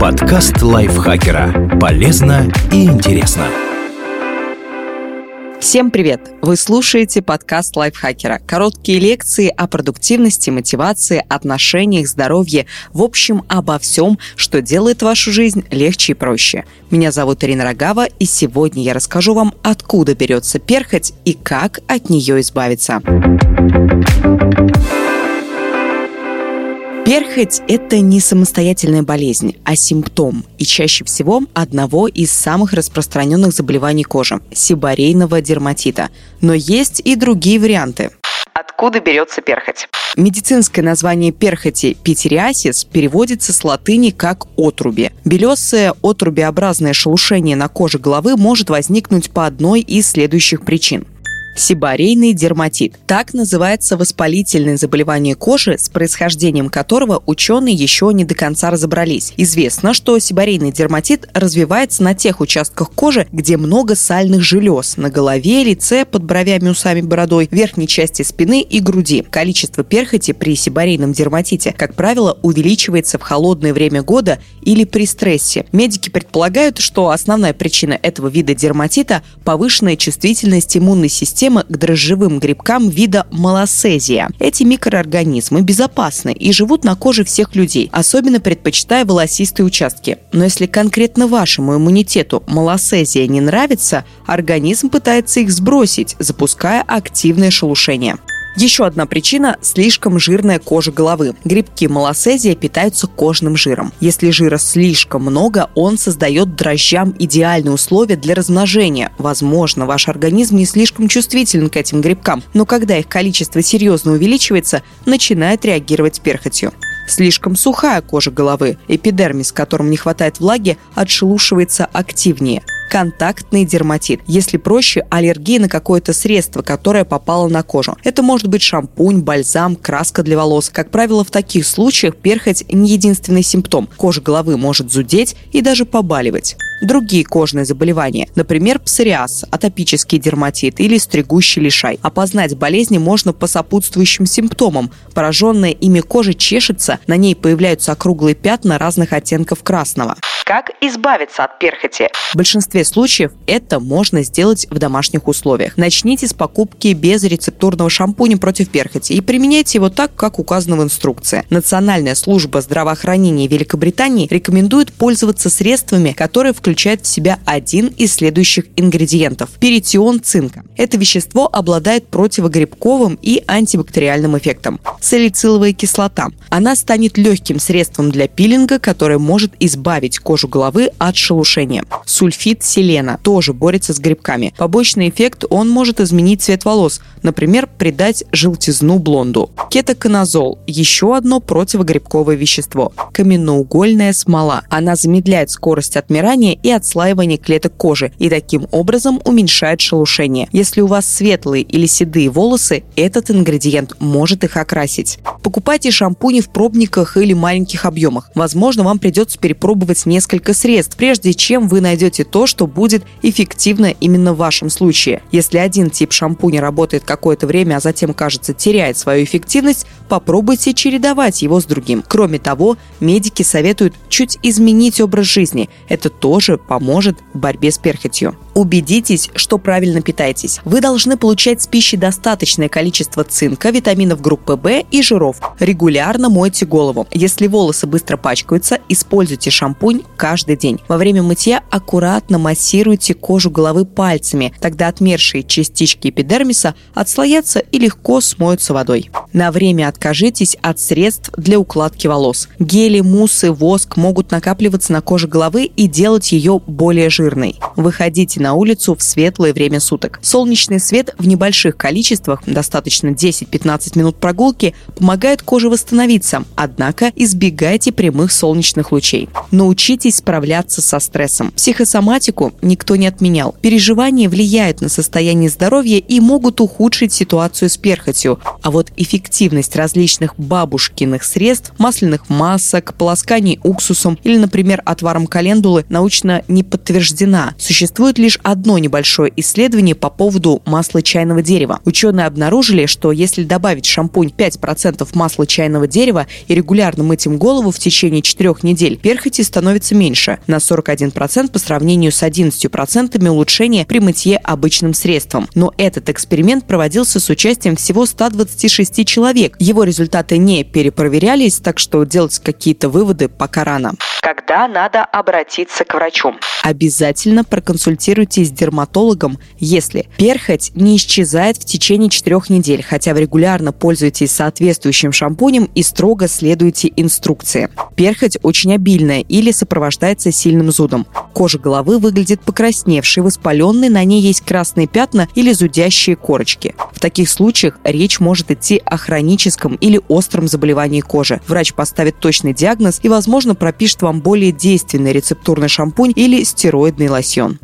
Подкаст лайфхакера. Полезно и интересно. Всем привет! Вы слушаете подкаст лайфхакера. Короткие лекции о продуктивности, мотивации, отношениях, здоровье. В общем, обо всем, что делает вашу жизнь легче и проще. Меня зовут Ирина Рогава, и сегодня я расскажу вам, откуда берется перхоть и как от нее избавиться. Перхоть – это не самостоятельная болезнь, а симптом, и чаще всего одного из самых распространенных заболеваний кожи – сибарейного дерматита. Но есть и другие варианты. Откуда берется перхоть? Медицинское название перхоти питериасис переводится с латыни как отруби. Белесое отрубеобразное шелушение на коже головы может возникнуть по одной из следующих причин сибарейный дерматит. Так называется воспалительное заболевание кожи, с происхождением которого ученые еще не до конца разобрались. Известно, что сибарейный дерматит развивается на тех участках кожи, где много сальных желез – на голове, лице, под бровями, усами, бородой, верхней части спины и груди. Количество перхоти при сибарейном дерматите, как правило, увеличивается в холодное время года или при стрессе. Медики предполагают, что основная причина этого вида дерматита – повышенная чувствительность иммунной системы системы к дрожжевым грибкам вида малосезия. Эти микроорганизмы безопасны и живут на коже всех людей, особенно предпочитая волосистые участки. Но если конкретно вашему иммунитету малосезия не нравится, организм пытается их сбросить, запуская активное шелушение. Еще одна причина – слишком жирная кожа головы. Грибки малосезия питаются кожным жиром. Если жира слишком много, он создает дрожжам идеальные условия для размножения. Возможно, ваш организм не слишком чувствителен к этим грибкам, но когда их количество серьезно увеличивается, начинает реагировать перхотью. Слишком сухая кожа головы, эпидермис, которым не хватает влаги, отшелушивается активнее – контактный дерматит. Если проще, аллергия на какое-то средство, которое попало на кожу. Это может быть шампунь, бальзам, краска для волос. Как правило, в таких случаях перхоть не единственный симптом. Кожа головы может зудеть и даже побаливать другие кожные заболевания, например, псориаз, атопический дерматит или стригущий лишай. Опознать болезни можно по сопутствующим симптомам. Пораженная ими кожа чешется, на ней появляются округлые пятна разных оттенков красного. Как избавиться от перхоти? В большинстве случаев это можно сделать в домашних условиях. Начните с покупки безрецептурного шампуня против перхоти и применяйте его так, как указано в инструкции. Национальная служба здравоохранения Великобритании рекомендует пользоваться средствами, которые включают в себя один из следующих ингредиентов – перитион цинка. Это вещество обладает противогрибковым и антибактериальным эффектом. Салициловая кислота. Она станет легким средством для пилинга, которое может избавить кожу кожу головы от шелушения. Сульфид селена тоже борется с грибками. Побочный эффект он может изменить цвет волос, например, придать желтизну блонду. Кетоконазол – еще одно противогрибковое вещество. Каменноугольная смола. Она замедляет скорость отмирания и отслаивания клеток кожи и таким образом уменьшает шелушение. Если у вас светлые или седые волосы, этот ингредиент может их окрасить. Покупайте шампуни в пробниках или маленьких объемах. Возможно, вам придется перепробовать несколько несколько средств, прежде чем вы найдете то, что будет эффективно именно в вашем случае. Если один тип шампуня работает какое-то время, а затем, кажется, теряет свою эффективность, попробуйте чередовать его с другим. Кроме того, медики советуют чуть изменить образ жизни. Это тоже поможет в борьбе с перхотью. Убедитесь, что правильно питаетесь. Вы должны получать с пищи достаточное количество цинка, витаминов группы В и жиров. Регулярно мойте голову. Если волосы быстро пачкаются, используйте шампунь каждый день. Во время мытья аккуратно массируйте кожу головы пальцами, тогда отмершие частички эпидермиса отслоятся и легко смоются водой. На время откажитесь от средств для укладки волос. Гели, муссы, воск могут накапливаться на коже головы и делать ее более жирной. Выходите на улицу в светлое время суток. Солнечный свет в небольших количествах, достаточно 10-15 минут прогулки, помогает коже восстановиться, однако избегайте прямых солнечных лучей. Научитесь Учитесь справляться со стрессом. Психосоматику никто не отменял. Переживания влияют на состояние здоровья и могут ухудшить ситуацию с перхотью. А вот эффективность различных бабушкиных средств, масляных масок, полосканий уксусом или, например, отваром календулы научно не подтверждена. Существует лишь одно небольшое исследование по поводу масла чайного дерева. Ученые обнаружили, что если добавить в шампунь 5% масла чайного дерева и регулярно мыть им голову в течение 4 недель, перхоти становится меньше на 41% по сравнению с 11% улучшения при мытье обычным средством. Но этот эксперимент проводился с участием всего 126 человек. Его результаты не перепроверялись, так что делать какие-то выводы пока рано. Когда надо обратиться к врачу? Обязательно проконсультируйтесь с дерматологом, если перхоть не исчезает в течение 4 недель, хотя вы регулярно пользуетесь соответствующим шампунем и строго следуете инструкции. Перхоть очень обильная или сопровождается сильным зудом. Кожа головы выглядит покрасневшей, воспаленной, на ней есть красные пятна или зудящие корочки. В таких случаях речь может идти о хроническом или остром заболевании кожи. Врач поставит точный диагноз и, возможно, пропишет вам более действенный рецептурный шампунь или стероидный лосьон.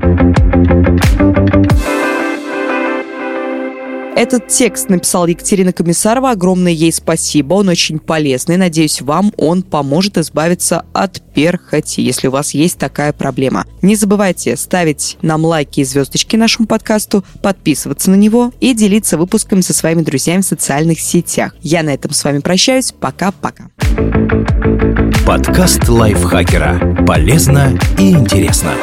Этот текст написала Екатерина Комиссарова. Огромное ей спасибо. Он очень полезный. Надеюсь, вам он поможет избавиться от перхоти, если у вас есть такая проблема. Не забывайте ставить нам лайки и звездочки нашему подкасту, подписываться на него и делиться выпуском со своими друзьями в социальных сетях. Я на этом с вами прощаюсь. Пока-пока. Подкаст лайфхакера. Полезно и интересно.